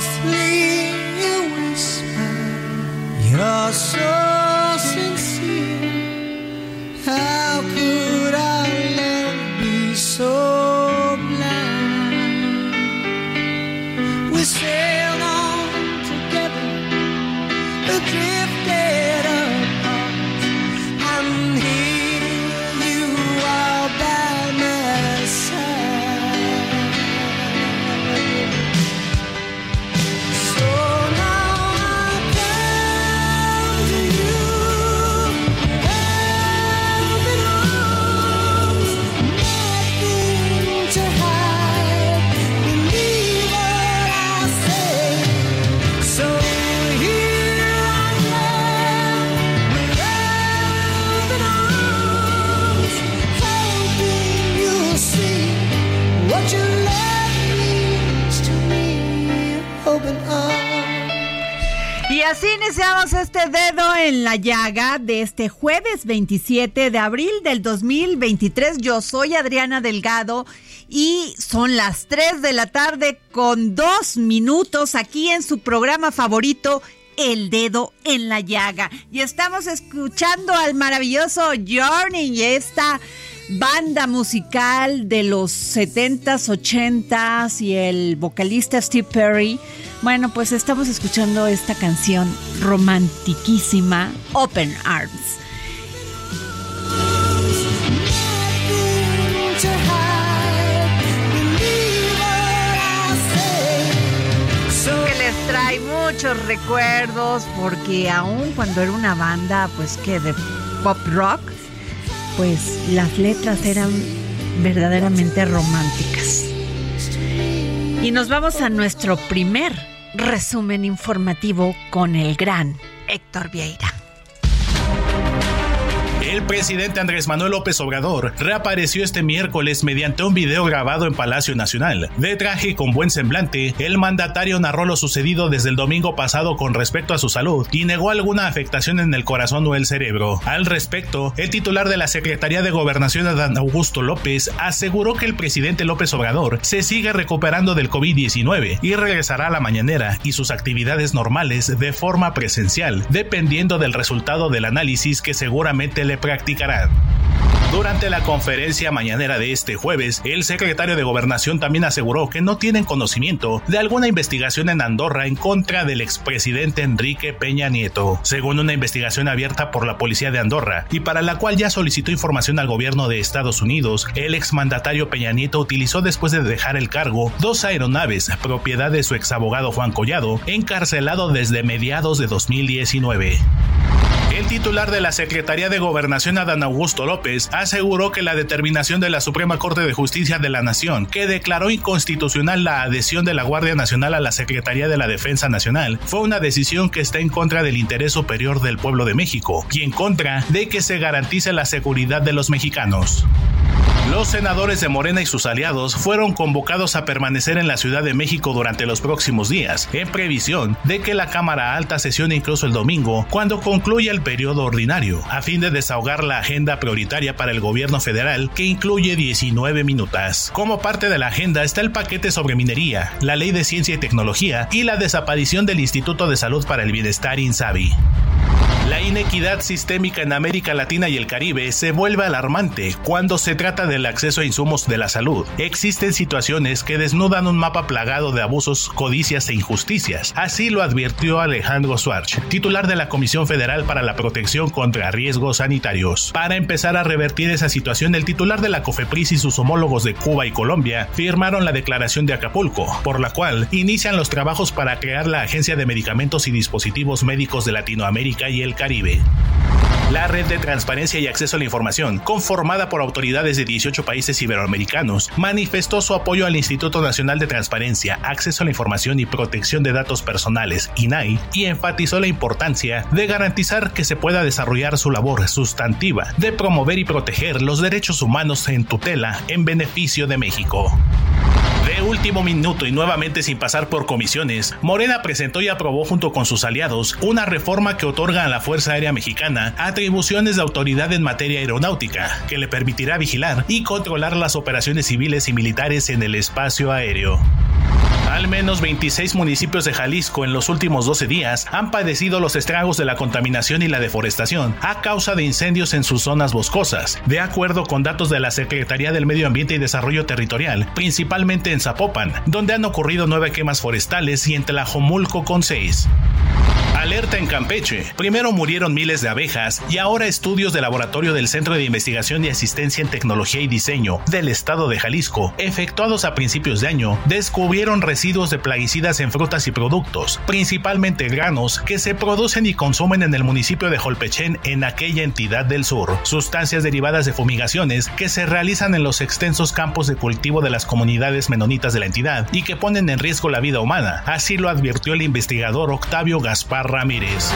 Softly you whisper, you're so iniciamos este dedo en la llaga de este jueves 27 de abril del 2023. Yo soy Adriana Delgado y son las 3 de la tarde con dos minutos aquí en su programa favorito. El dedo en la llaga. Y estamos escuchando al maravilloso Journey y esta banda musical de los 70s, 80s y el vocalista Steve Perry. Bueno, pues estamos escuchando esta canción romantiquísima, Open Arms. Que les trae muchos recuerdos porque aún cuando era una banda pues que de pop rock, pues las letras eran verdaderamente románticas. Y nos vamos a nuestro primer resumen informativo con el gran Héctor Vieira. Presidente Andrés Manuel López Obrador reapareció este miércoles mediante un video grabado en Palacio Nacional. De traje con buen semblante, el mandatario narró lo sucedido desde el domingo pasado con respecto a su salud y negó alguna afectación en el corazón o el cerebro. Al respecto, el titular de la Secretaría de Gobernación, Adán Augusto López, aseguró que el presidente López Obrador se sigue recuperando del COVID-19 y regresará a la mañanera y sus actividades normales de forma presencial, dependiendo del resultado del análisis que seguramente le practicarán. Durante la conferencia mañanera de este jueves, el secretario de Gobernación también aseguró que no tienen conocimiento de alguna investigación en Andorra en contra del expresidente Enrique Peña Nieto, según una investigación abierta por la policía de Andorra y para la cual ya solicitó información al gobierno de Estados Unidos. El exmandatario Peña Nieto utilizó después de dejar el cargo dos aeronaves, propiedad de su exabogado Juan Collado, encarcelado desde mediados de 2019. El titular de la Secretaría de Gobernación, Adán Augusto López, aseguró que la determinación de la Suprema Corte de Justicia de la Nación, que declaró inconstitucional la adhesión de la Guardia Nacional a la Secretaría de la Defensa Nacional, fue una decisión que está en contra del interés superior del pueblo de México y en contra de que se garantice la seguridad de los mexicanos. Los senadores de Morena y sus aliados fueron convocados a permanecer en la Ciudad de México durante los próximos días, en previsión de que la Cámara Alta sesione incluso el domingo, cuando concluya el periodo ordinario, a fin de desahogar la agenda prioritaria para el gobierno federal, que incluye 19 minutas. Como parte de la agenda está el paquete sobre minería, la ley de ciencia y tecnología y la desaparición del Instituto de Salud para el Bienestar INSABI. La inequidad sistémica en América Latina y el Caribe se vuelve alarmante cuando se trata del acceso a insumos de la salud. Existen situaciones que desnudan un mapa plagado de abusos, codicias e injusticias. Así lo advirtió Alejandro Schwartz, titular de la Comisión Federal para la Protección contra Riesgos Sanitarios. Para empezar a revertir esa situación, el titular de la COFEPRIS y sus homólogos de Cuba y Colombia firmaron la Declaración de Acapulco, por la cual inician los trabajos para crear la Agencia de Medicamentos y Dispositivos Médicos de Latinoamérica y el Caribe. La Red de Transparencia y Acceso a la Información, conformada por autoridades de 18 países iberoamericanos, manifestó su apoyo al Instituto Nacional de Transparencia, Acceso a la Información y Protección de Datos Personales, INAI, y enfatizó la importancia de garantizar que se pueda desarrollar su labor sustantiva de promover y proteger los derechos humanos en tutela en beneficio de México. De último minuto y nuevamente sin pasar por comisiones, Morena presentó y aprobó junto con sus aliados una reforma que otorga a la Fuerza Aérea Mexicana atribuciones de autoridad en materia aeronáutica, que le permitirá vigilar y controlar las operaciones civiles y militares en el espacio aéreo. Al menos 26 municipios de Jalisco en los últimos 12 días han padecido los estragos de la contaminación y la deforestación a causa de incendios en sus zonas boscosas, de acuerdo con datos de la Secretaría del Medio Ambiente y Desarrollo Territorial, principalmente en Zapopan, donde han ocurrido nueve quemas forestales y en Tlajomulco con seis. Alerta en Campeche. Primero murieron miles de abejas y ahora estudios de laboratorio del Centro de Investigación y Asistencia en Tecnología y Diseño del Estado de Jalisco, efectuados a principios de año, descubrieron residuos de plaguicidas en frutas y productos, principalmente granos, que se producen y consumen en el municipio de Jolpechén en aquella entidad del sur. Sustancias derivadas de fumigaciones que se realizan en los extensos campos de cultivo de las comunidades menonitas de la entidad y que ponen en riesgo la vida humana. Así lo advirtió el investigador Octavio Gaspar Ramírez.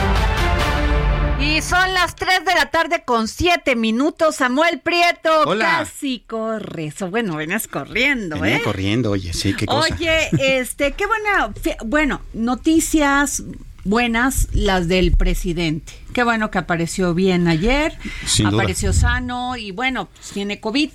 Y son las 3 de la tarde con 7 minutos. Samuel Prieto, Hola. casi corres. O bueno, venías corriendo, Venía ¿eh? corriendo, oye, sí, qué cosa. Oye, este, qué buena. Bueno, noticias buenas las del presidente. Qué bueno que apareció bien ayer. Sin duda. apareció sano y bueno, pues, tiene COVID.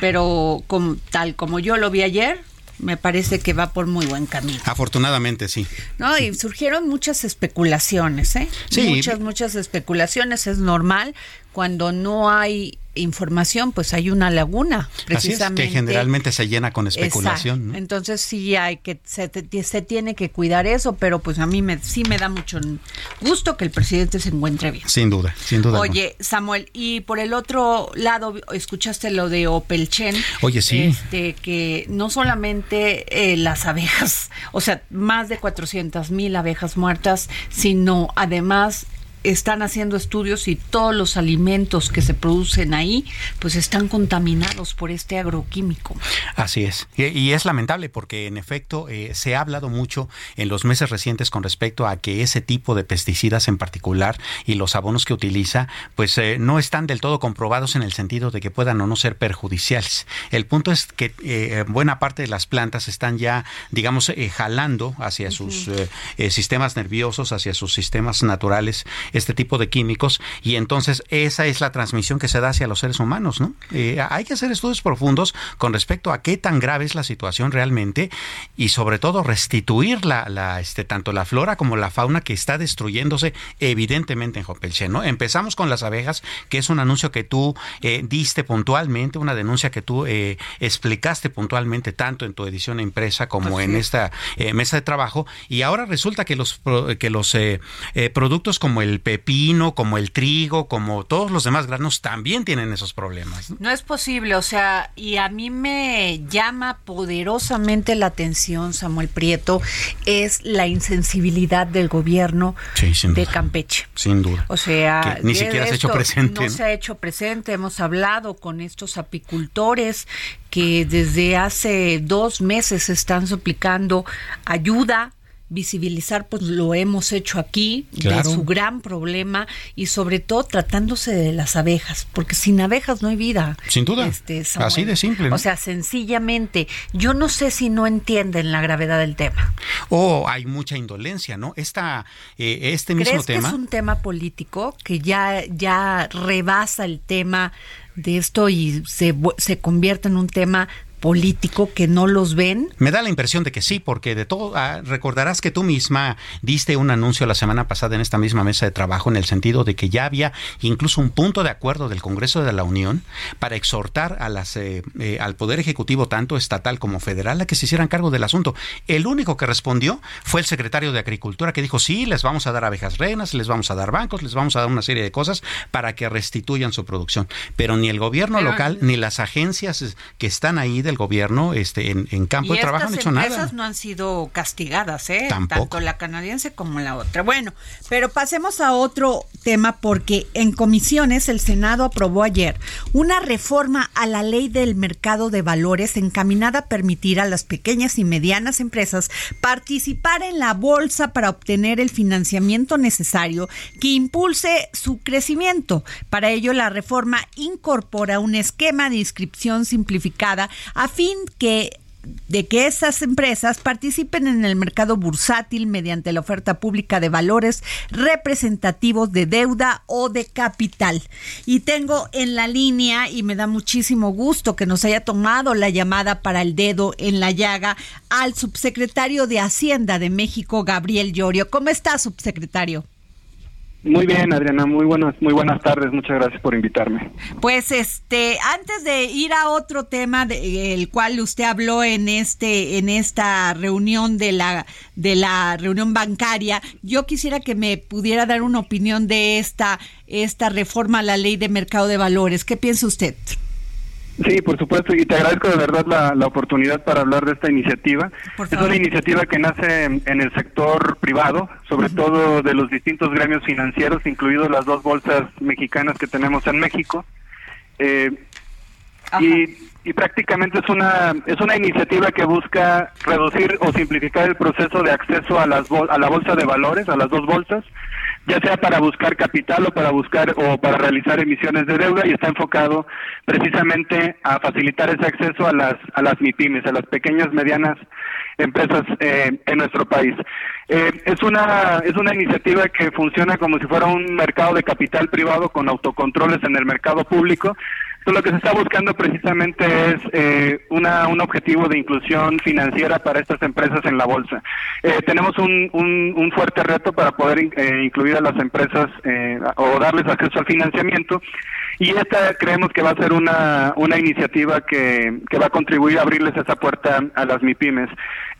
Pero como, tal como yo lo vi ayer, me parece que va por muy buen camino. Afortunadamente, sí. No, y surgieron muchas especulaciones, ¿eh? Sí. Muchas, muchas especulaciones, es normal. Cuando no hay información, pues hay una laguna, Así es, precisamente. que generalmente se llena con especulación. Entonces sí hay que se, se tiene que cuidar eso, pero pues a mí me sí me da mucho gusto que el presidente se encuentre bien. Sin duda, sin duda. Oye, Samuel, y por el otro lado, escuchaste lo de Opelchen. Oye, sí. Este, que no solamente eh, las abejas, o sea, más de 400 mil abejas muertas, sino además están haciendo estudios y todos los alimentos que se producen ahí, pues están contaminados por este agroquímico. Así es. Y, y es lamentable porque en efecto eh, se ha hablado mucho en los meses recientes con respecto a que ese tipo de pesticidas en particular y los abonos que utiliza pues eh, no están del todo comprobados en el sentido de que puedan o no ser perjudiciales. El punto es que eh, buena parte de las plantas están ya digamos eh, jalando hacia sus eh, eh, sistemas nerviosos, hacia sus sistemas naturales este tipo de químicos y entonces esa es la transmisión que se da hacia los seres humanos, ¿no? Eh, hay que hacer estudios profundos con respecto a qué tan grave es la situación realmente y sobre todo restituir la, la, este, tanto la flora como la fauna que está destruyéndose evidentemente en Jopelchen, ¿no? Empezamos con las abejas, que es un anuncio que tú eh, diste puntualmente, una denuncia que tú eh, explicaste puntualmente tanto en tu edición impresa como en esta eh, mesa de trabajo y ahora resulta que los que los eh, productos como el pepino, como el trigo, como todos los demás granos, también tienen esos problemas. ¿no? No es posible, o sea, y a mí me llama poderosamente la atención, Samuel Prieto, es la insensibilidad del gobierno Sí, de. Campeche. Sin duda. O sea, Que ni siquiera se ha hecho presente. No ¿no? se ha hecho presente. Hemos hablado con estos apicultores que desde hace dos meses están suplicando ayuda visibilizar pues lo hemos hecho aquí Claro. de su gran problema y sobre todo tratándose de las abejas porque sin abejas no hay vida Sin duda. Este, Samuel. Así de simple. ¿no? o sea sencillamente yo no sé si no entienden la gravedad del tema o hay mucha indolencia, ¿no? Esta, eh, este mismo ¿Crees tema. que es un tema político que ya, ya rebasa el tema de esto y se, se convierte en un tema político que no los ven? Me da la impresión de que sí, porque de todo, ah, recordarás que tú misma diste un anuncio la semana pasada en esta misma mesa de trabajo en el sentido de que ya había incluso un punto de acuerdo del Congreso de la Unión para exhortar a las, eh, eh, al Poder Ejecutivo, tanto estatal como federal, a que se hicieran cargo del asunto. El único que respondió fue el secretario de Agricultura que dijo, sí, les vamos a dar abejas reinas, les vamos a dar bancos, les vamos a dar una serie de cosas para que restituyan su producción. Pero ni el gobierno Pero- local ni las agencias que están ahí del gobierno este, en, en campo y de trabajo no han hecho empresas no han sido castigadas, ¿eh? Tampoco. Tanto la canadiense como la otra. Bueno, pero pasemos a otro tema porque en comisiones el Senado aprobó ayer una reforma a la ley del mercado de valores encaminada a permitir a las pequeñas y medianas empresas participar en la bolsa para obtener el financiamiento necesario que impulse su crecimiento. Para ello, la reforma incorpora un esquema de inscripción simplificada a fin que de que esas empresas participen en el mercado bursátil mediante la oferta pública de valores representativos de deuda o de capital. Y tengo en la línea, y me da muchísimo gusto que nos haya tomado la llamada para el dedo en la llaga, al subsecretario de Hacienda de México, Gabriel Llorio. ¿Cómo está, subsecretario? Muy bien, Adriana, muy buenas, muy buenas tardes. Muchas gracias por invitarme. Pues este, antes de ir a otro tema del cual usted habló en este, en esta reunión de la, de la reunión bancaria, yo quisiera que me pudiera dar una opinión de esta, esta reforma a la ley de mercado de valores. ¿Qué piensa usted? Sí, por supuesto, y te agradezco de verdad la, la oportunidad para hablar de esta iniciativa. Es una iniciativa que nace en, en el sector privado, sobre todo de los distintos gremios financieros, incluidos las dos bolsas mexicanas que tenemos en México. Eh, y, y prácticamente es una es una iniciativa que busca reducir o simplificar el proceso de acceso a las bol- a la bolsa de valores, a las dos bolsas, ya sea para buscar capital o para buscar o para realizar emisiones de deuda y está enfocado precisamente a facilitar ese acceso a las a las MIPIMES, a las pequeñas medianas empresas eh, en nuestro país. Eh, es una es una iniciativa que funciona como si fuera un mercado de capital privado con autocontroles en el mercado público. Lo que se está buscando precisamente es eh, una, un objetivo de inclusión financiera para estas empresas en la bolsa. Eh, tenemos un, un, fuerte reto para poder eh, incluir a las empresas eh, o darles acceso al financiamiento y esta creemos que va a ser una, una iniciativa que, que va a contribuir a abrirles esa puerta a las MIPIMES.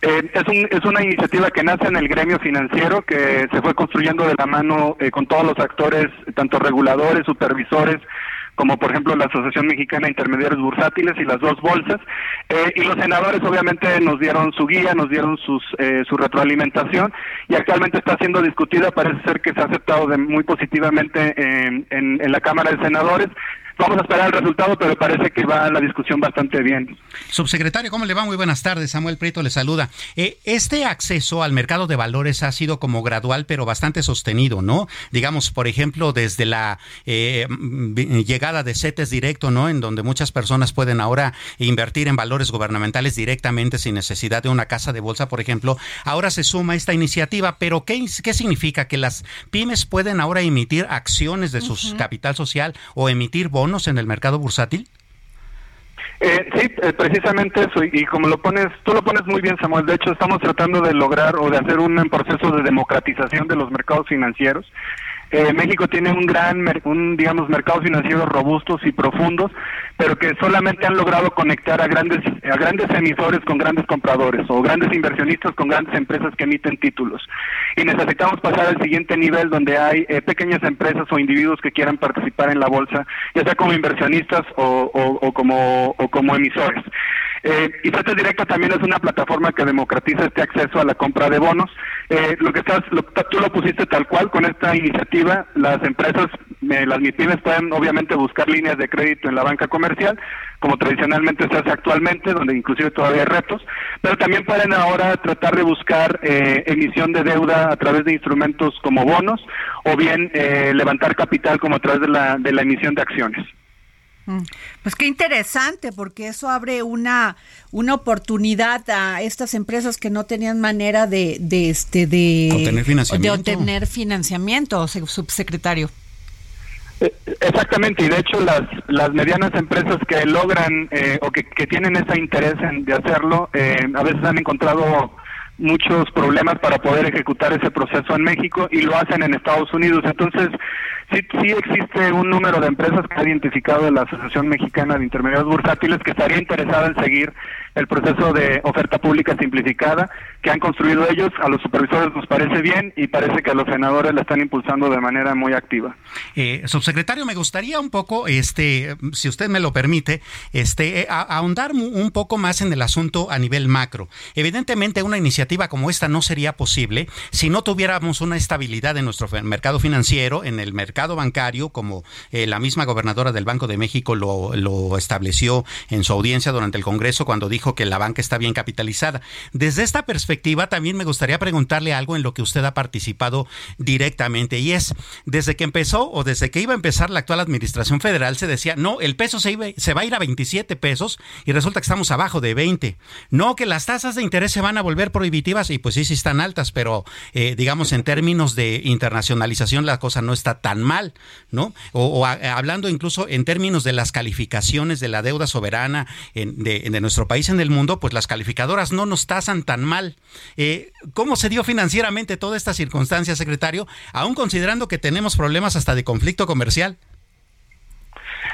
Eh, es, un, es una iniciativa que nace en el gremio financiero, que se fue construyendo de la mano con todos los actores, tanto reguladores, supervisores, como por ejemplo la Asociación Mexicana de Intermediarios Bursátiles y las dos bolsas. Eh, y los senadores obviamente nos dieron su guía, nos dieron sus, eh, su retroalimentación y actualmente está siendo discutida, parece ser que se ha aceptado de, muy positivamente en, en, en la Cámara de Senadores. Vamos a esperar el resultado, pero parece que va la discusión bastante bien. Subsecretario, ¿cómo le va? Muy buenas tardes. Samuel Prieto le saluda. Eh, este acceso al mercado de valores ha sido como gradual, pero bastante sostenido, ¿no? Digamos, por ejemplo, desde la eh, mm, llegada de CETES directo, ¿no? En donde muchas personas pueden ahora invertir en valores gubernamentales directamente sin necesidad de una casa de bolsa, por ejemplo. Ahora se suma esta iniciativa, pero ¿qué, qué significa? ¿Que las pymes pueden ahora emitir acciones de su capital social o emitir bonos en el mercado bursátil? Eh, sí, eh, precisamente eso, y, y como lo pones, tú lo pones muy bien, Samuel. De hecho, estamos tratando de lograr o de hacer un proceso de democratización de los mercados financieros. Eh, México tiene un gran, un, digamos, mercados financieros robustos y profundos, pero que solamente han logrado conectar a grandes, a grandes emisores con grandes compradores o grandes inversionistas con grandes empresas que emiten títulos. Y necesitamos pasar al siguiente nivel donde hay eh, pequeñas empresas o individuos que quieran participar en la bolsa, ya sea como inversionistas o- o como, o como emisores. Eh, y Fletes Directo también es una plataforma que democratiza este acceso a la compra de bonos. Eh, lo que estás, lo- tú lo pusiste tal cual con esta iniciativa. Las empresas, eh, las MIPIMES pueden obviamente buscar líneas de crédito en la banca comercial, como tradicionalmente se hace actualmente, donde inclusive todavía hay retos, pero también pueden ahora tratar de buscar eh, emisión de deuda a través de instrumentos como bonos o bien eh, levantar capital como a través de la, de la emisión de acciones. Mm, Pues qué interesante, porque eso abre una, una oportunidad a estas empresas que no tenían manera de, de este de Obtener financiamiento. de obtener financiamiento, se- subsecretario. Eh, Exactamente, y de hecho las, las medianas empresas que logran eh, o que, que tienen ese interés en, de hacerlo, eh, a veces han encontrado muchos problemas para poder ejecutar ese proceso en México y lo hacen en Estados Unidos. Entonces, sí, sí existe un número de empresas que ha identificado la Asociación Mexicana de Intermediarios Bursátiles que estaría interesada en seguir el proceso de oferta pública simplificada que han construido ellos. A los supervisores nos parece bien y parece que a los senadores la están impulsando de manera muy activa. Eh, subsecretario, me gustaría un poco, este, si usted me lo permite, este, eh, ahondar un poco más en el asunto a nivel macro. Evidentemente, una iniciativa como esta no sería posible si no tuviéramos una estabilidad en nuestro mercado financiero, en el mercado bancario, como eh, la misma gobernadora del Banco de México lo, lo estableció en su audiencia durante el Congreso cuando dijo que la banca está bien capitalizada. Desde esta perspectiva, también me gustaría preguntarle algo en lo que usted ha participado directamente y es, desde que empezó o desde que iba a empezar la actual administración federal, se decía, no, el peso se, iba- se va a ir a 27 pesos y resulta que estamos abajo de 20. No, que las tasas de interés se van a volver prohibitivas y pues sí, sí están altas, pero eh, digamos en términos de internacionalización la cosa no está tan mal, ¿no? O, hablando incluso en términos de las calificaciones de la deuda soberana en- de, de nuestro país en el mundo, pues las calificadoras no nos tasan tan mal. Eh, ¿Cómo se dio financieramente toda esta circunstancia, secretario? Aún considerando que tenemos problemas hasta de conflicto comercial.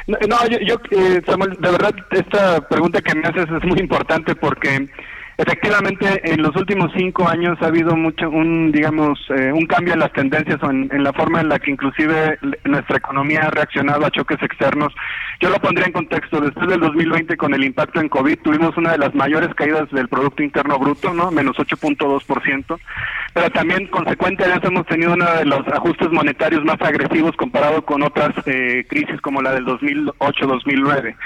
No, yo, yo, eh, Samuel, de verdad, esta pregunta que me haces es muy importante porque efectivamente en los últimos cinco años ha habido mucho, un, digamos, eh, un cambio en las tendencias o en, en la forma en la que inclusive nuestra economía ha reaccionado a choques externos. Yo lo pondría en contexto. Después del 2020, con el impacto en COVID, tuvimos una de las mayores caídas del Producto Interno Bruto, ¿no? Menos 8.2%. Pero también, consecuente de eso, hemos tenido uno de los ajustes monetarios más agresivos comparado con otras eh, crisis como la del 2008-2009.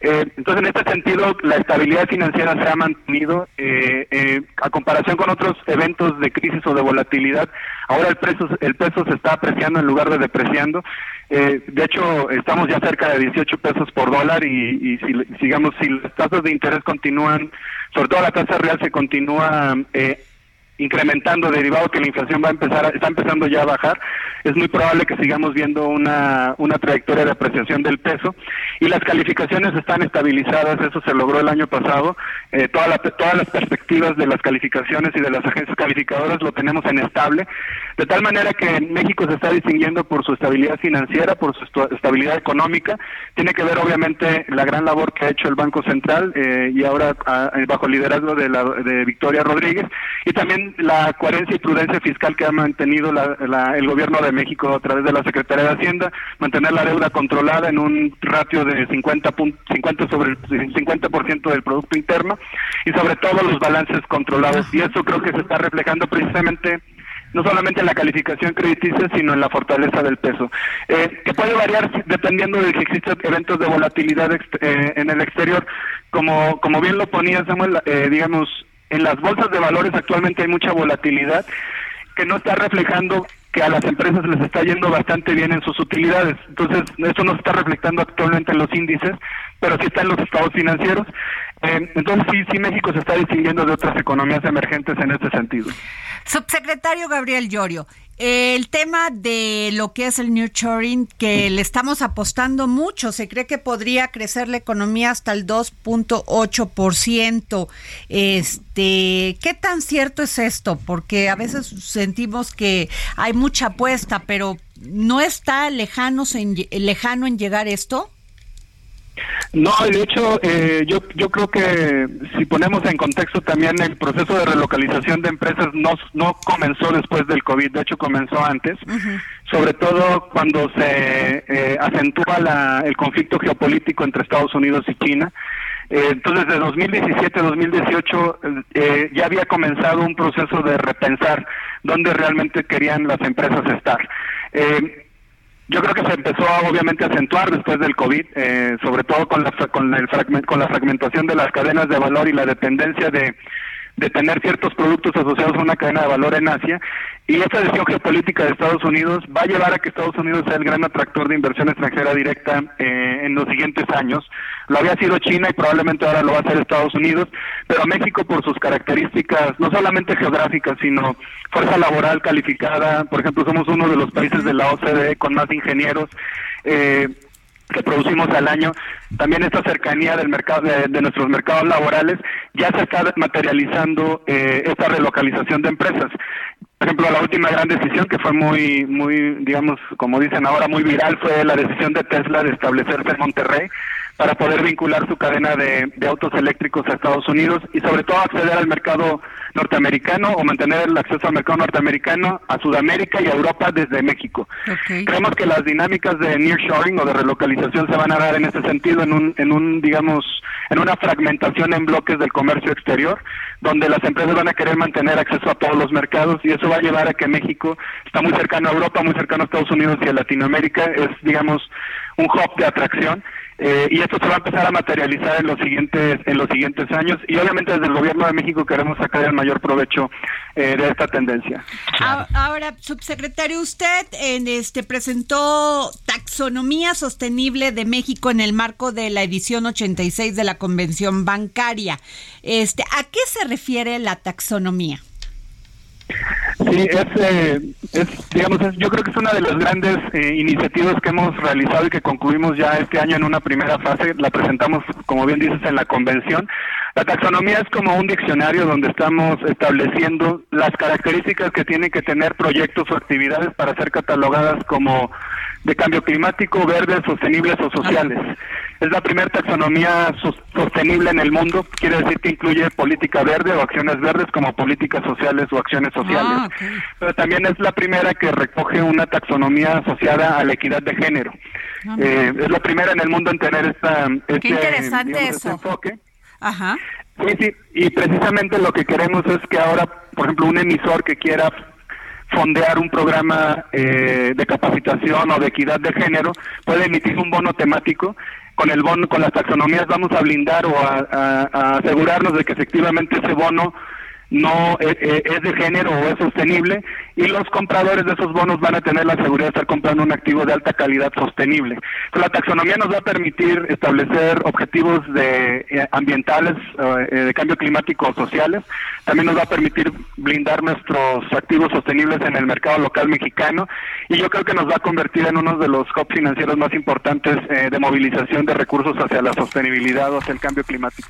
Eh, entonces, en este sentido, la estabilidad financiera se ha mantenido eh, eh, a comparación con otros eventos de crisis o de volatilidad. Ahora el peso, el peso se está apreciando en lugar de depreciando. Eh, de hecho, estamos ya cerca de 18 pesos por dólar y, y si, sigamos, si las tasas de interés continúan, sobre todo la tasa real se continúa eh, incrementando derivado que la inflación va a empezar a- está empezando ya a bajar es muy probable que sigamos viendo una, una trayectoria de apreciación del peso. Y las calificaciones están estabilizadas eso se logró el año pasado. Eh, toda todas las perspectivas de las calificaciones y de las agencias calificadoras lo tenemos en estable. De tal manera que México se está distinguiendo por su estabilidad financiera por su estabilidad económica. Tiene que ver obviamente la gran labor que ha hecho el Banco Central eh, y ahora ah, bajo el liderazgo de, la, de Victoria Rodríguez. Y también la coherencia y prudencia fiscal que ha mantenido la- el gobierno de México a través de la Secretaría de Hacienda, mantener la deuda controlada en un ratio de 50, pun- 50 sobre el 50% del Producto Interno y sobre todo los balances controlados. Y eso creo que se está reflejando precisamente no solamente en la calificación crediticia, sino en la fortaleza del peso, eh, que puede variar dependiendo de si existen eventos de volatilidad eh, en el exterior. Como, como bien lo ponía Samuel, eh, digamos, en las bolsas de valores actualmente hay mucha volatilidad que no está reflejando que a las empresas les está yendo bastante bien en sus utilidades. Entonces, eso no se está reflectando actualmente en los índices, pero sí está en los estados financieros. Eh, entonces, sí, sí, México se está distinguiendo de otras economías emergentes en este sentido. Subsecretario Gabriel Llorio, el tema de lo que es el nurturing, que le estamos apostando mucho, se cree que podría crecer la economía hasta el 2.8%. Este, ¿qué tan cierto es esto? Porque a veces sentimos que hay mucha apuesta, pero ¿no está lejanos en, lejano en llegar esto? No, de hecho, eh, yo, yo creo que si ponemos en contexto también el proceso de relocalización de empresas no, no comenzó después del COVID, de hecho comenzó antes, sobre todo cuando se eh, acentúa la- el conflicto geopolítico entre Estados Unidos y China. Eh, entonces, de 2017-2018 eh, ya había comenzado un proceso de repensar dónde realmente querían las empresas estar. Eh, yo creo que se empezó obviamente a acentuar después del COVID, eh, sobre todo con la, con, el fragmen- con la fragmentación de las cadenas de valor y la dependencia de, de tener ciertos productos asociados a una cadena de valor en Asia. Y esta decisión geopolítica de Estados Unidos va a llevar a que Estados Unidos sea el gran atractor de inversión extranjera directa eh, en los siguientes años. Lo había sido China y probablemente ahora lo va a hacer Estados Unidos, pero México por sus características, no solamente geográficas, sino fuerza laboral calificada, por ejemplo, somos uno de los países de la OCDE con más ingenieros. Eh, que producimos al año, también esta cercanía del mercado de, de nuestros mercados laborales ya se está materializando eh, esta relocalización de empresas. Por ejemplo, la última gran decisión que fue muy, muy, digamos, como dicen ahora, muy viral fue la decisión de Tesla de establecerse en Monterrey para poder vincular su cadena de, de autos eléctricos a Estados Unidos y sobre todo acceder al mercado norteamericano o mantener el acceso al mercado norteamericano a Sudamérica y a Europa desde México. Creemos que las dinámicas de nearshoring o de relocalización se van a dar en ese sentido, en un, en un, digamos, en una fragmentación en bloques del comercio exterior, donde las empresas van a querer mantener acceso a todos los mercados y eso va a llevar a que México está muy cercano a Europa, muy cercano a Estados Unidos y a Latinoamérica, es, digamos, un hub de atracción. Eh, y esto se va a empezar a materializar en los siguientes en los siguientes años y obviamente desde el gobierno de México queremos sacar el mayor provecho eh, de esta tendencia. Ahora, subsecretario, usted en este presentó taxonomía sostenible de México en el marco de la edición 86 de la Convención Bancaria. Este, ¿a qué se refiere la taxonomía? Sí, es, eh, es, digamos, es- yo creo que es una de las grandes eh, iniciativas que hemos realizado y que concluimos ya este año en una primera fase. La presentamos, como bien dices, en la convención. La taxonomía es como un diccionario donde estamos estableciendo las características que tienen que tener proyectos o actividades para ser catalogadas como de cambio climático, verdes, sostenibles o sociales. Es la primera taxonomía sos- sostenible en el mundo, quiere decir que incluye política verde o acciones verdes como políticas sociales o acciones sociales. Ah. Pero también es la primera que recoge una taxonomía asociada a la equidad de género. Ah, Eh, es la primera en el mundo en tener esta, este, interesante digamos, eso. este enfoque. Ajá. Sí, sí, y precisamente lo que queremos es que ahora, por ejemplo, un emisor que quiera fondear un programa eh, de capacitación o de equidad de género puede emitir un bono temático. Con el bono, con las taxonomías vamos a blindar o a, asegurarnos de que efectivamente ese bono no eh, eh, es de género o es sostenible y los compradores de esos bonos van a tener la seguridad de estar comprando un activo de alta calidad sostenible. La taxonomía nos va a permitir establecer objetivos de eh, ambientales, de cambio climático o sociales. También nos va a permitir blindar nuestros activos sostenibles en el mercado local mexicano y yo creo que nos va a convertir en uno de los hubs financieros más importantes de movilización de recursos hacia la sostenibilidad o hacia el cambio climático.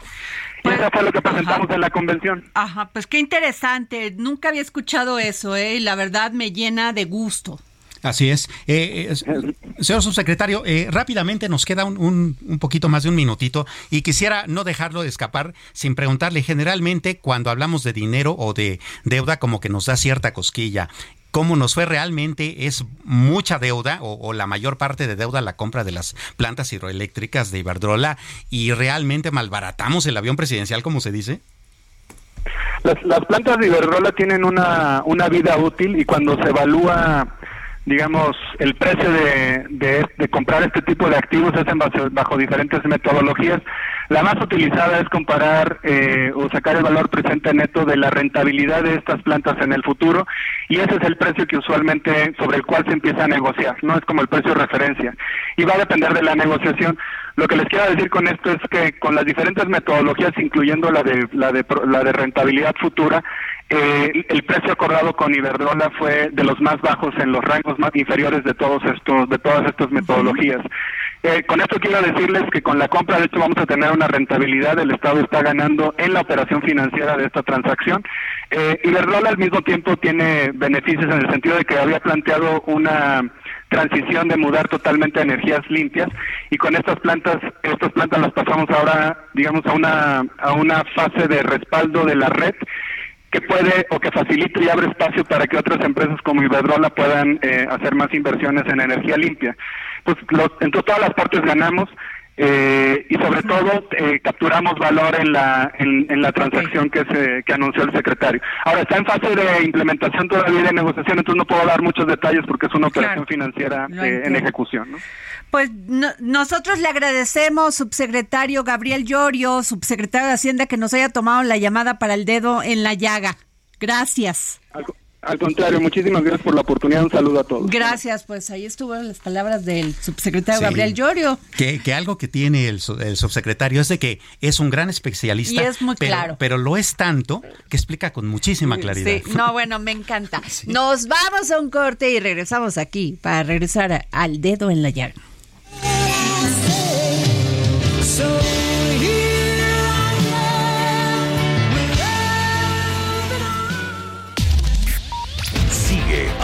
Y eso fue lo que presentamos en la convención. Ajá, pues qué interesante. Nunca había escuchado eso, ¿eh? Y la verdad me llena de gusto. Así es. Eh, eh, señor subsecretario, eh, rápidamente nos queda un, un- un poquito más de un minutito y quisiera no dejarlo de escapar sin preguntarle, generalmente cuando hablamos de dinero o de deuda como que nos da cierta cosquilla. ¿Cómo nos fue realmente? ¿Es mucha deuda o, la mayor parte de deuda la compra de las plantas hidroeléctricas de Iberdrola y realmente malbaratamos el avión presidencial como se dice? Las, las plantas de Iberdrola tienen una, una vida útil y cuando se evalúa, digamos, el precio de, de, de comprar este tipo de activos es en base- bajo diferentes metodologías. La más utilizada es comparar eh, o sacar el valor presente neto de la rentabilidad de estas plantas en el futuro y ese es el precio que usualmente sobre el cual se empieza a negociar, no es como el precio de referencia y va a depender de la negociación. Lo que les quiero decir con esto es que con las diferentes metodologías, incluyendo la de la de, la de rentabilidad futura, eh, el precio acordado con Iberdrola fue de los más bajos en los rangos más inferiores de todos estos de todas estas metodologías. Eh, con esto quiero decirles que con la compra de hecho vamos a tener una rentabilidad, el Estado está ganando en la operación financiera de esta transacción. Eh, Iberdrola al mismo tiempo tiene beneficios en el sentido de que había planteado una transición de mudar totalmente a energías limpias y con estas plantas, estas plantas las pasamos ahora, digamos, a una, a una fase de respaldo de la red que puede o que facilita y abre espacio para que otras empresas como Iberdrola puedan eh, hacer más inversiones en energía limpia. Pues los, entonces todas las partes ganamos eh, y sobre todo eh, capturamos valor en la en, en la transacción que se que anunció el secretario. Ahora está en fase de implementación todavía de negociación, entonces no puedo dar muchos detalles porque es una operación financiera eh, en ejecución. ¿no? Pues no- nosotros le agradecemos, subsecretario Gabriel Llorio, subsecretario de Hacienda, que nos haya tomado la llamada para el dedo en la llaga. Gracias. Al, al contrario, muchísimas gracias por la oportunidad. Un saludo a todos. Gracias, pues ahí estuvieron las palabras del subsecretario Sí. Gabriel Llorio. Que, que algo que tiene el, el subsecretario es de que es un gran especialista. Y es muy pero, claro. Pero lo es tanto que explica con muchísima claridad. Sí, no, bueno, me encanta. Nos vamos a un corte y regresamos aquí para regresar a- al dedo en la llaga.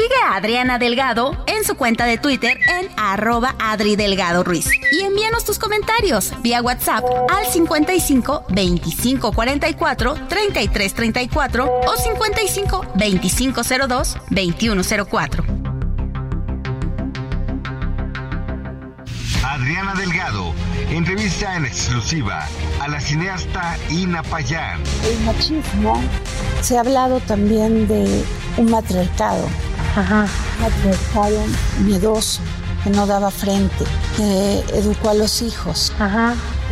Sigue a Adriana Delgado en su cuenta de Twitter en arroba Adri Delgado Ruiz. Y envíanos tus comentarios vía WhatsApp al 55 25 44 33 34 o 55 25 02 21 04. Adriana Delgado entrevista en exclusiva a la cineasta Ina Payán. El machismo, se ha hablado también de un matriarcado, un matriarcado miedoso, que no daba frente, que educó a los hijos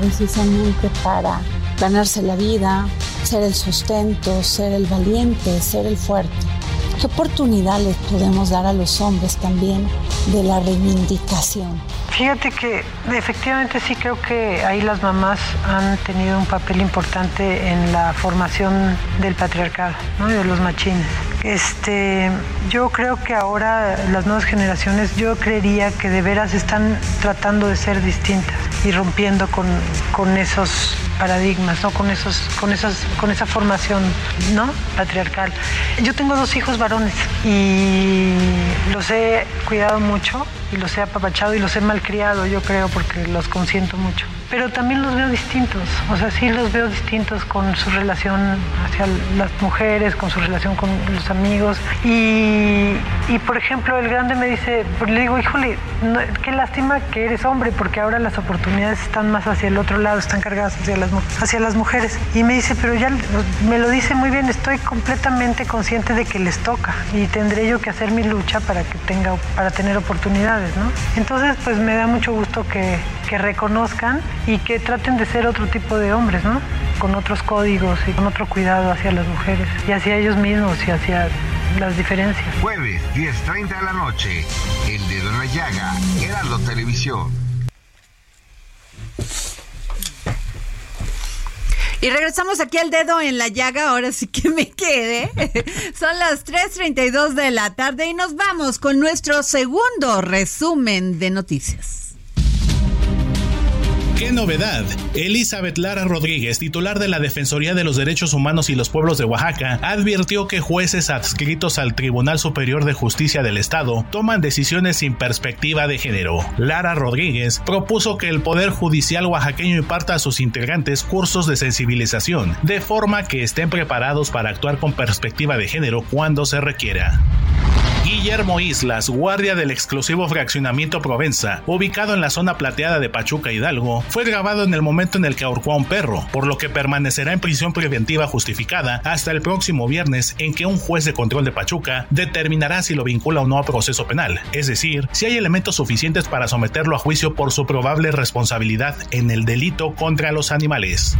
precisamente para ganarse la vida, ser el sustento, ser el valiente, ser el fuerte. ¿Qué oportunidad les podemos dar a los hombres también de la reivindicación? Fíjate que efectivamente sí creo que ahí las mamás han tenido un papel importante en la formación del patriarcado ¿no? y de los machines. Este, yo creo que ahora las nuevas generaciones, yo creería que de veras están tratando de ser distintas y rompiendo con, con esos paradigmas, ¿no? con, esos, con, esas, con esa formación ¿no? patriarcal. Yo tengo dos hijos varones y los he cuidado mucho y los he apapachado y los he malcriado, yo creo, porque los consiento mucho. Pero también los veo distintos, o sea, sí los veo distintos con su relación hacia las mujeres, con su relación con los amigos. Y, por ejemplo, el grande me dice, pues, le digo, híjole, no, qué lástima que eres hombre, porque ahora las oportunidades están más hacia el otro lado, están cargadas hacia las, hacia las mujeres. Y me dice, pero ya me lo dice muy bien, estoy completamente consciente de que les toca y tendré yo que hacer mi lucha para que tenga, para tener oportunidades, ¿no? Entonces, pues me da mucho gusto que, que reconozcan y que traten de ser otro tipo de hombres, ¿no? Con otros códigos y con otro cuidado hacia las mujeres y hacia ellos mismos y hacia las diferencias. Jueves, 10.30 de la noche. El dedo en la llaga. Heraldo Televisión. Y regresamos aquí al dedo en la llaga, ahora sí que me quede. Son las 3.32 de la tarde y nos vamos con nuestro segundo resumen de noticias. ¡Qué novedad! Elizabeth Lara Rodríguez, titular de la Defensoría de los Derechos Humanos y los Pueblos de Oaxaca, advirtió que jueces adscritos al Tribunal Superior de Justicia del Estado toman decisiones sin perspectiva de género. Lara Rodríguez propuso que el Poder Judicial oaxaqueño imparta a sus integrantes cursos de sensibilización, de forma que estén preparados para actuar con perspectiva de género cuando se requiera. Guillermo Islas, guardia del exclusivo fraccionamiento Provenza, ubicado en la zona plateada de Pachuca Hidalgo, fue grabado en el momento en el que ahorcó a un perro, por lo que permanecerá en prisión preventiva justificada hasta el próximo viernes en que un juez de control de Pachuca determinará si lo vincula o no a proceso penal, es decir, si hay elementos suficientes para someterlo a juicio por su probable responsabilidad en el delito contra los animales.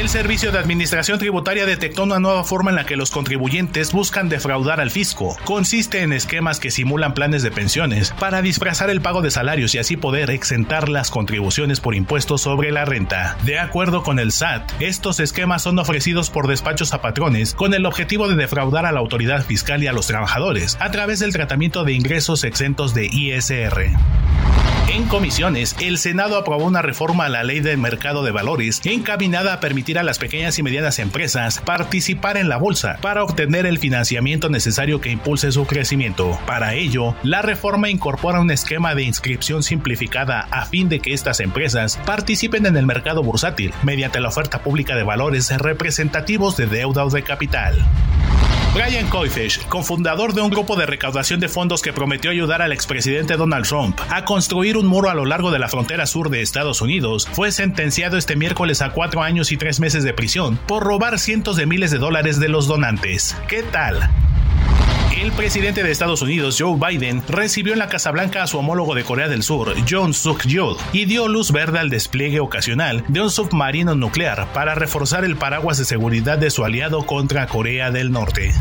El Servicio de Administración Tributaria detectó una nueva forma en la que los contribuyentes buscan defraudar al fisco. Consiste en esquemas que simulan planes de pensiones para disfrazar el pago de salarios y así poder exentar las contribuciones por impuestos sobre la renta. De acuerdo con el SAT, estos esquemas son ofrecidos por despachos a patrones con el objetivo de defraudar a la autoridad fiscal y a los trabajadores a través del tratamiento de ingresos exentos de ISR. En comisiones, el Senado aprobó una reforma a la ley del mercado de valores encaminada a permitir a las pequeñas y medianas empresas participar en la bolsa para obtener el financiamiento necesario que impulse su crecimiento. Para ello, la reforma incorpora un esquema de inscripción simplificada a fin de que estas empresas participen en el mercado bursátil mediante la oferta pública de valores representativos de deuda o de capital. Brian Coifish, cofundador de un grupo de recaudación de fondos que prometió ayudar al expresidente Donald Trump a construir un muro a lo largo de la frontera sur de Estados Unidos, fue sentenciado este miércoles a cuatro años y tres meses de prisión por robar cientos de miles de dólares de los donantes. ¿Qué tal? El presidente de Estados Unidos, Joe Biden, recibió en la Casa Blanca a su homólogo de Corea del Sur, John Suk-yeol, y dio luz verde al despliegue ocasional de un submarino nuclear para reforzar el paraguas de seguridad de su aliado contra Corea del Norte.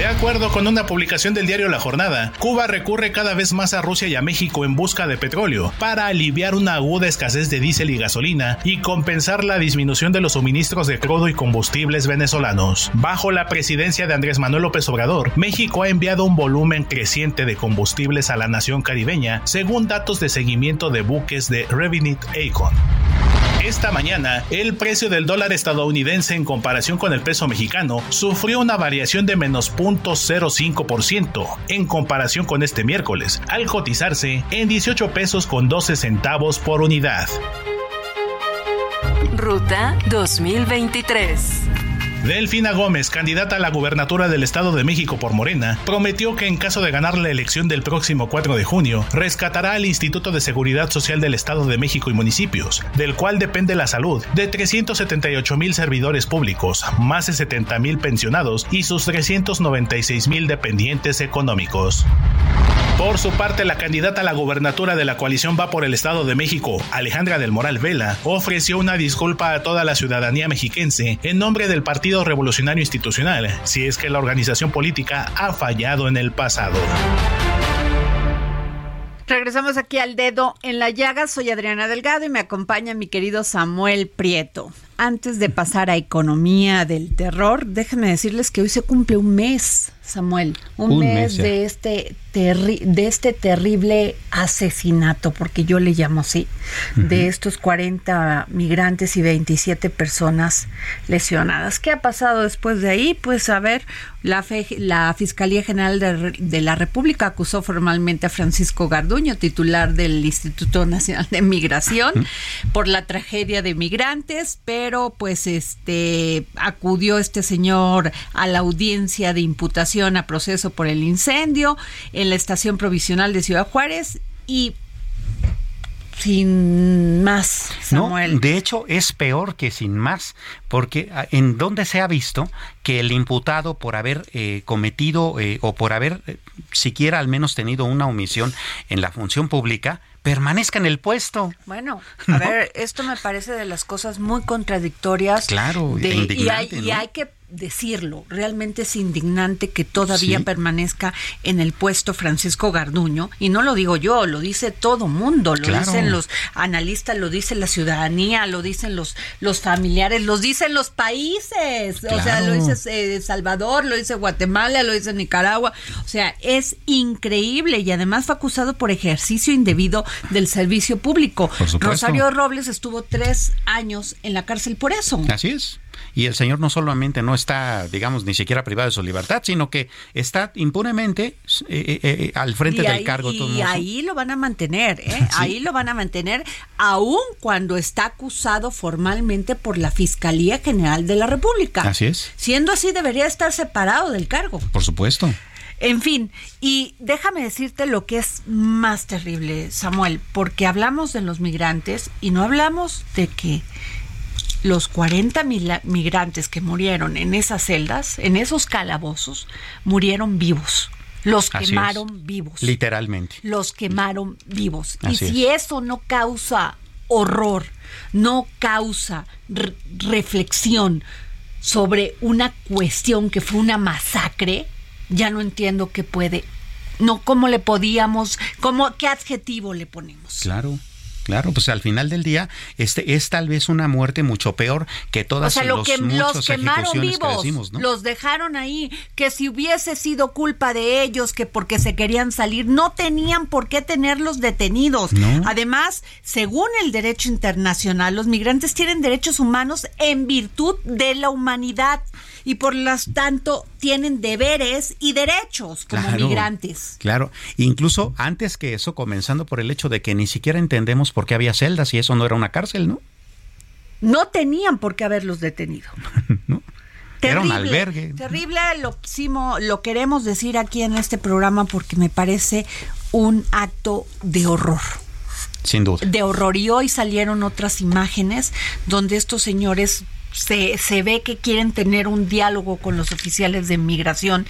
De acuerdo con una publicación del diario La Jornada, Cuba recurre cada vez más a Rusia y a México en busca de petróleo para aliviar una aguda escasez de diésel y gasolina y compensar la disminución de los suministros de crudo y combustibles venezolanos. Bajo la presidencia de Andrés Manuel López Obrador, México ha enviado un volumen creciente de combustibles a la nación caribeña, según datos de seguimiento de buques de Revenit Acon. Esta mañana, el precio del dólar estadounidense en comparación con el peso mexicano sufrió una variación de menos 0.05% en comparación con este miércoles, al cotizarse en 18 pesos con 12 centavos por unidad. Ruta 2023. Delfina Gómez, candidata a la gubernatura del Estado de México por Morena, prometió que en caso de ganar la elección del próximo 4 de junio, rescatará al Instituto de Seguridad Social del Estado de México y municipios, del cual depende la salud de 378 mil servidores públicos, más de 70 mil pensionados y sus 396 mil dependientes económicos. Por su parte, la candidata a la gubernatura de la coalición Va por el Estado de México, Alejandra del Moral Vela, ofreció una disculpa a toda la ciudadanía mexiquense en nombre del Partido Revolucionario Institucional, si es que la organización política ha fallado en el pasado. Regresamos aquí al dedo en la llaga. Soy Adriana Delgado y me acompaña mi querido Samuel Prieto. Antes de pasar a economía del terror, déjenme decirles que hoy se cumple un mes, Samuel, un, Un mes, de este terri- de este terrible asesinato, porque yo le llamo así, de estos 40 migrantes y 27 personas lesionadas. ¿Qué ha pasado después de ahí? Pues a ver, la, fe- la Fiscalía General de la República acusó formalmente a Francisco Garduño, titular del Instituto Nacional de Migración, por la tragedia de migrantes, pero pues este acudió este señor a la audiencia de imputación a proceso por el incendio en la estación provisional de Ciudad Juárez y sin más, Samuel. No, de hecho es peor que sin más, porque ah, en donde se ha visto que el imputado por haber eh, cometido eh, o por haber eh, siquiera al menos tenido una omisión en la función pública permanezca en el puesto. Bueno, a ver, esto me parece de las cosas muy contradictorias. Claro, de- y, hay que decirlo, realmente es indignante que todavía Sí. permanezca en el puesto Francisco Garduño, y no lo digo yo, lo dice todo mundo, lo Claro. dicen los analistas, lo dice la ciudadanía, lo dicen los, los familiares, los dicen los países, o sea, lo dice eh, Salvador, lo dice Guatemala, lo dice Nicaragua, o sea, es increíble y además fue acusado por ejercicio indebido del servicio público. Rosario Robles estuvo tres años en la cárcel por eso. Así es. Y el señor no solamente no está, digamos, ni siquiera privado de su libertad, sino que está impunemente eh, eh, eh, al frente y del ahí, cargo. y ahí lo van a mantener, ¿eh? ahí lo van a mantener, aun cuando está acusado formalmente por la Fiscalía General de la República. Así es. Siendo así, debería estar separado del cargo. Por supuesto. En fin, y déjame decirte lo que es más terrible, Samuel, porque hablamos de los migrantes y no hablamos de que los 40 mila- migrantes que murieron en esas celdas, en esos calabozos, murieron vivos. Los Así es. quemaron vivos. Literalmente. Los quemaron vivos. Así y si eso no causa horror, no causa reflexión sobre una cuestión que fue una masacre, ya no entiendo qué puede, no cómo le podíamos, cómo, qué adjetivo le ponemos. Claro. Claro, pues al final del día este es tal vez una muerte mucho peor que O todas sea, lo los que los quemaron que vivos, decimos, ¿no? los dejaron ahí, que si hubiese sido culpa de ellos, que porque se querían salir, no tenían por qué tenerlos detenidos. No. Además, según el derecho internacional, los migrantes tienen derechos humanos en virtud de la humanidad y por lo tanto tienen deberes y derechos como Claro. migrantes. Claro, incluso antes que eso, comenzando por el hecho de que ni siquiera entendemos por qué había celdas y eso no era una cárcel, ¿no? No tenían por qué haberlos detenido. Era un Terrible, albergue. Terrible, lo, lo queremos decir aquí en este programa porque me parece un acto de horror. Sin duda. De horror. Y hoy salieron otras imágenes donde estos señores se, se ve que quieren tener un diálogo con los oficiales de migración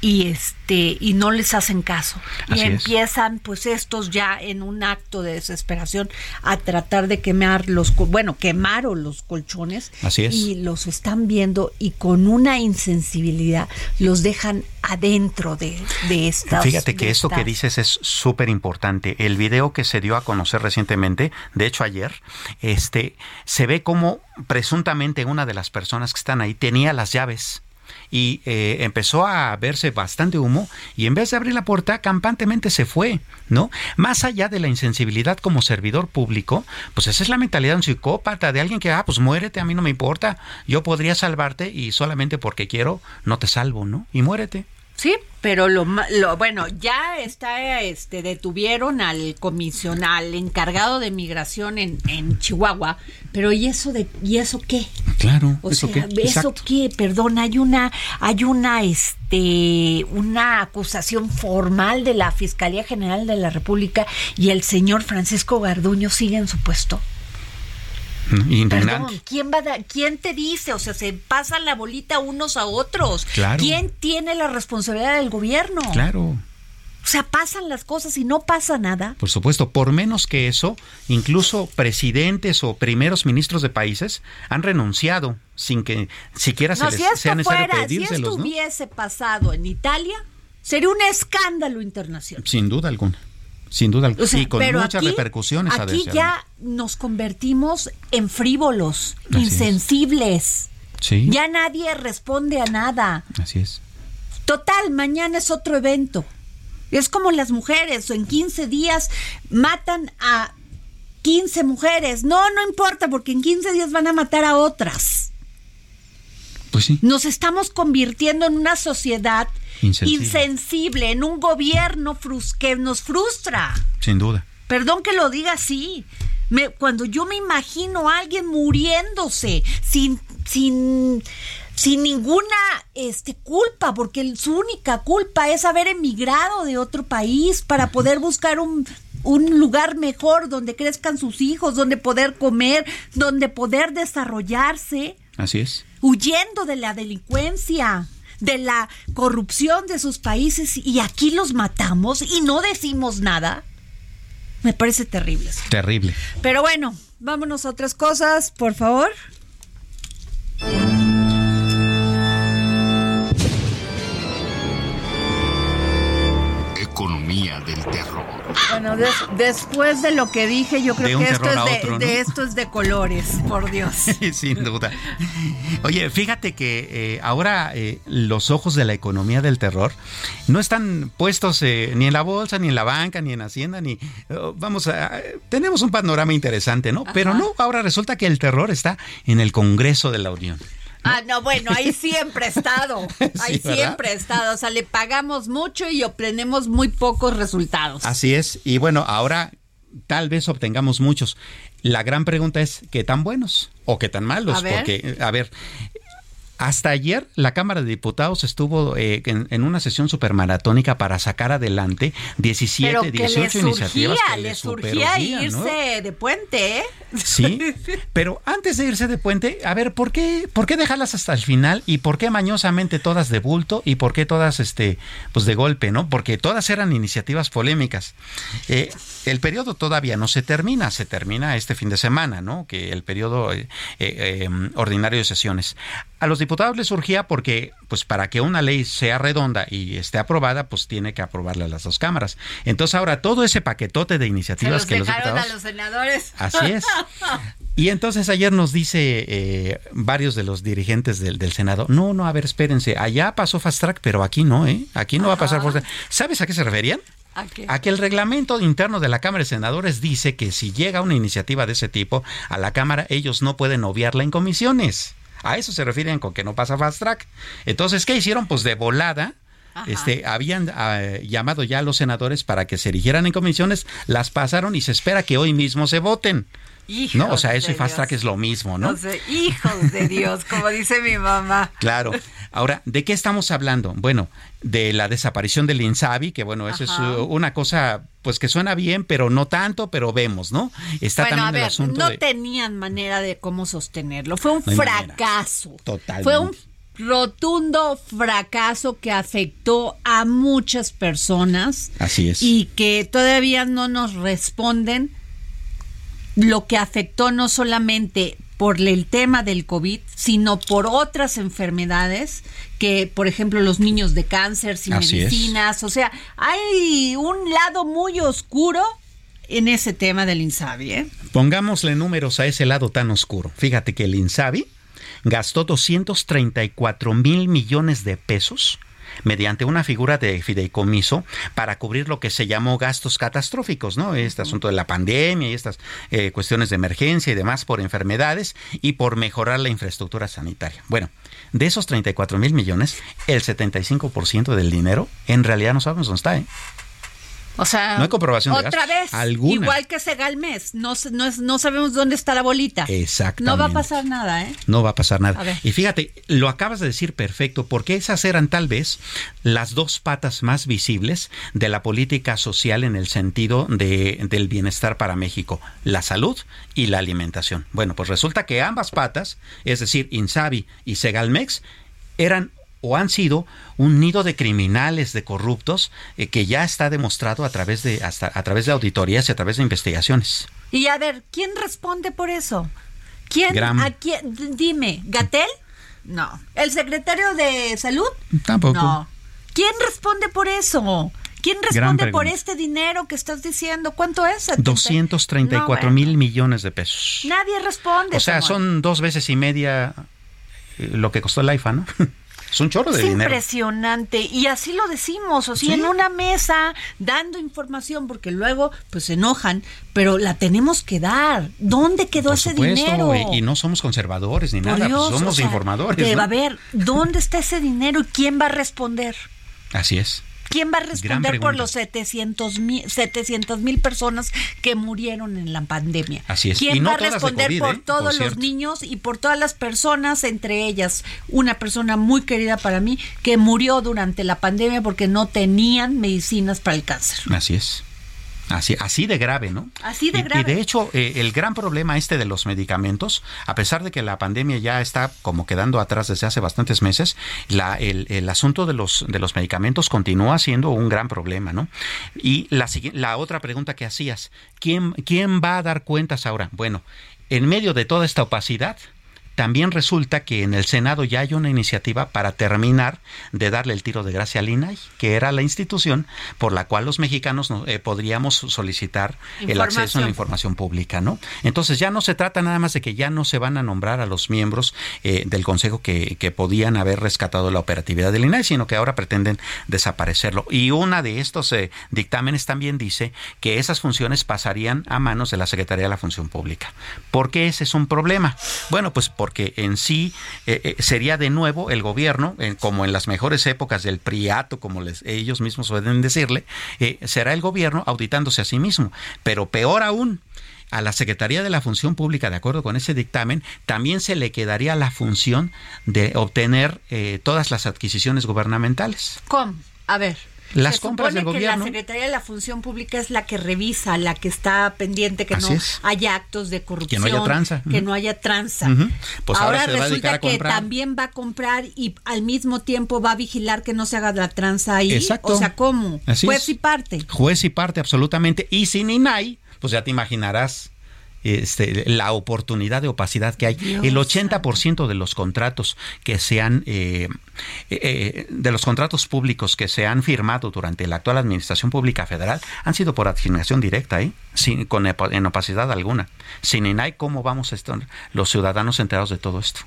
y este y no les hacen caso y es. empiezan pues estos ya en un acto de desesperación a tratar de quemar los bueno quemaron los colchones Así es. y los están viendo y con una insensibilidad los dejan adentro de, de estas Fíjate que esto que dices es súper importante. El video que se dio a conocer recientemente, de hecho ayer, este, se ve como presuntamente una de las personas que están ahí tenía las llaves y eh, empezó a verse bastante humo y en vez de abrir la puerta campantemente se fue, ¿no? Más allá de la insensibilidad como servidor público, pues esa es la mentalidad de un psicópata, de alguien que, ah, pues muérete, a mí no me importa, yo podría salvarte y solamente porque quiero no te salvo, ¿no? Y muérete. Sí, pero lo, lo bueno, ya está este detuvieron al comisional al encargado de migración en, en Chihuahua, pero ¿y eso de y eso qué? Claro, O ¿eso sea, qué? ¿eso Exacto. qué? Perdón, hay una hay una este una acusación formal de la Fiscalía General de la República y el señor Francisco Garduño sigue en su puesto. Perdón, ¿quién va quién te dice? O sea, se pasan la bolita unos a otros. Claro. ¿Quién tiene la responsabilidad del gobierno? Claro. O sea, pasan las cosas y no pasa nada. Por supuesto, por menos que eso, incluso presidentes o primeros ministros de países han renunciado sin que siquiera se No, les si esto sea necesario fuera, si esto ¿no? hubiese pasado en Italia, sería un escándalo internacional. Sin duda alguna. Sin duda. O sea, y con pero muchas aquí- repercusiones. Aquí ya nos convertimos en frívolos, Así insensibles. Sí, Ya nadie responde a nada. así es. Total, mañana es otro evento. Es como las mujeres, en 15 días matan a 15 mujeres. No, no importa, porque en 15 días van a matar a otras. Pues sí. Nos estamos convirtiendo en una sociedad Insensible. insensible, en un gobierno frus- que nos frustra. Sin duda. Perdón que lo diga así. Me- cuando yo me imagino a alguien muriéndose sin, sin, sin ninguna este, culpa, porque su única culpa es haber emigrado de otro país para poder buscar un, un lugar mejor donde crezcan sus hijos, donde poder comer, donde poder desarrollarse, Así es huyendo de la delincuencia, de la corrupción de sus países y aquí los matamos y no decimos nada. Me parece terrible. Eso. Terrible. Pero bueno, vámonos a otras cosas, por favor. Economía del terror. Bueno, des- después de lo que dije, yo creo que esto es, a de, otro, ¿no? de esto es de colores, por Dios. Sin duda. Oye, fíjate que eh, ahora eh, los ojos de la economía del terror no están puestos eh, ni en la bolsa, ni en la banca, ni en Hacienda, ni... oh, vamos a... tenemos un panorama interesante, ¿no? Pero no, ahora resulta que el terror está en el Congreso de la Unión. Ah, no, bueno, ahí siempre he estado. Ahí siempre he estado. O sea, le pagamos mucho y obtenemos muy pocos resultados. Así es. Y bueno, ahora tal vez obtengamos muchos. La gran pregunta es, ¿qué tan buenos o qué tan malos? A. Porque, a ver, hasta ayer la Cámara de Diputados estuvo eh, en, en una sesión supermaratónica para sacar adelante 17, Pero que 18 le surgía, iniciativas. que le le surgía irse de puente, ¿eh? Sí, pero antes de irse de puente, a ver, ¿por qué, por qué dejarlas hasta el final y por qué mañosamente todas de bulto y por qué todas, este, pues de golpe, ¿no? Porque todas eran iniciativas polémicas. Eh, el periodo todavía no se termina, se termina este fin de semana, ¿no? Que el periodo eh, eh, ordinario de sesiones. A los diputados les surgía porque, pues para que una ley sea redonda y esté aprobada, pues tiene que aprobarla las dos cámaras. Entonces ahora todo ese paquetote de Se iniciativas los que los dejaron diputados... a los senadores. Así es. Y entonces ayer nos dice eh, varios de los dirigentes del, del Senado, no, no, a ver, espérense, allá pasó Fast Track, pero aquí no, ¿eh? Aquí no va a pasar Fast Track. ¿Sabes a qué se referían? ¿A qué? A que el reglamento interno de la Cámara de Senadores dice que si llega una iniciativa de ese tipo a la Cámara, ellos no pueden obviarla en comisiones. A eso se refieren con que no pasa fast track. Entonces, ¿qué hicieron? Pues de volada. Este, habían ah, llamado ya a los senadores para que se erigieran en comisiones, las pasaron y se espera que hoy mismo se voten. ¿No? O sea, eso y fast track es lo mismo, ¿no? Sé, hijos de Dios, como dice mi mamá. Claro. Ahora, ¿de qué estamos hablando? Bueno, de la desaparición del INSABI, que bueno, eso Ajá. es una cosa pues que suena bien, pero no tanto, pero vemos, ¿no? Está bueno, a también el ver, asunto no de tenían manera de cómo sostenerlo. Fue un No fracaso. Totalmente. Fue un rotundo fracaso que afectó a muchas personas Así es. y que todavía no nos responden lo que afectó no solamente por el tema del COVID, sino por otras enfermedades que, por ejemplo, los niños de cáncer sin Así es. medicinas. O sea, hay un lado muy oscuro en ese tema del INSABI, ¿eh? Pongámosle números a ese lado tan oscuro. Fíjate que el INSABI gastó 234 mil millones de pesos mediante una figura de fideicomiso para cubrir lo que se llamó gastos catastróficos, ¿no? Este asunto de la pandemia y estas eh, cuestiones de emergencia y demás por enfermedades y por mejorar la infraestructura sanitaria. Bueno, de esos 34 mil millones, el 75% del dinero en realidad no sabemos dónde está, ¿eh? O sea, No hay comprobación de otra gastos. vez, Alguna. igual que Segalmes, no, no, es- no sabemos dónde está la bolita. Exactamente. No va a pasar nada, ¿eh? No va a pasar nada. A. Y fíjate, lo acabas de decir perfecto, porque esas eran tal vez las dos patas más visibles de la política social en el sentido de, del bienestar para México, la salud y la alimentación. Bueno, pues resulta que ambas patas, es decir, Insabi y Segalmex, eran o han sido un nido de criminales, de corruptos, eh, que ya está demostrado a través de hasta a través de auditorías y a través de investigaciones. Y a ver, ¿quién responde por eso? ¿Quién? Gram. ¿A quién? Dime, ¿Gatel? No. ¿El secretario de salud? Tampoco. No. ¿Quién responde por eso? ¿Quién responde por este dinero que estás diciendo? ¿Cuánto es? 234 No, mil millones de pesos. Nadie responde. O sea, Samuel. son dos veces y media eh, lo que costó el IFA, ¿no? es un chorro de Es dinero. impresionante y así lo decimos, o sea, Sí. en una mesa dando información porque luego pues se enojan, pero la tenemos que dar. ¿Dónde quedó Por ese supuesto, dinero? y, no somos conservadores ni Por nada, pues Dios, somos o sea, informadores. que ¿no? a ver, ¿dónde está ese dinero y quién va a responder? Así es. ¿Quién va a responder por los 700 mil personas que murieron en la pandemia? Así es. ¿Quién Y no va a responder COVID, por ¿eh? todos Por los niños y por todas las personas, entre ellas una persona muy querida para mí que murió durante la pandemia porque no tenían medicinas para el cáncer? Así es. Así, así de grave, ¿no? Así de Y- grave. Y, de hecho, eh, el gran problema este de los medicamentos, a pesar de que la pandemia ya está como quedando atrás desde hace bastantes meses, la, el, el asunto de los, de los medicamentos continúa siendo un gran problema, ¿no? Y la, la otra pregunta que hacías, ¿quién, ¿quién va a dar cuentas ahora? Bueno, en medio de toda esta opacidad, también resulta que en el Senado ya hay una iniciativa para terminar de darle el tiro de gracia al INAI, que era la institución por la cual los mexicanos no- eh, podríamos solicitar el acceso a la información pública, ¿no? Entonces ya no se trata nada más de que ya no se van a nombrar a los miembros eh, del Consejo que, que podían haber rescatado la operatividad del INAI, sino que ahora pretenden desaparecerlo. Y una de estos eh, dictámenes también dice que esas funciones pasarían a manos de la Secretaría de la Función Pública. ¿Por qué ese es un problema? Bueno, pues porque en sí eh, eh, sería de nuevo el gobierno, eh, como en las mejores épocas del priato, como les, ellos mismos pueden decirle, eh, será el gobierno auditándose a sí mismo. Pero peor aún, a la Secretaría de la Función Pública, de acuerdo con ese dictamen, también se le quedaría la función de obtener todas las adquisiciones gubernamentales. ¿Cómo? A ver. Las se compras del que gobierno. la Secretaría de la Función Pública es la que revisa, la que está pendiente que Así no es. haya actos de corrupción, haya tranza. que no haya tranza. Pues ahora resulta que también va a comprar y al mismo tiempo va a vigilar que no se haga la tranza ahí. Exacto. O sea, ¿cómo? Así Juez es. y parte. Juez y parte absolutamente. Y sin INAI, pues ya te imaginarás este, la oportunidad de opacidad que hay. Dios el 80% de los contratos que se han, eh, eh, de los contratos públicos que se han firmado durante la actual administración pública federal han sido por asignación directa, ¿eh? Sin, con, en opacidad alguna. Sin INAI, ¿cómo vamos a estar los ciudadanos enterados de todo esto?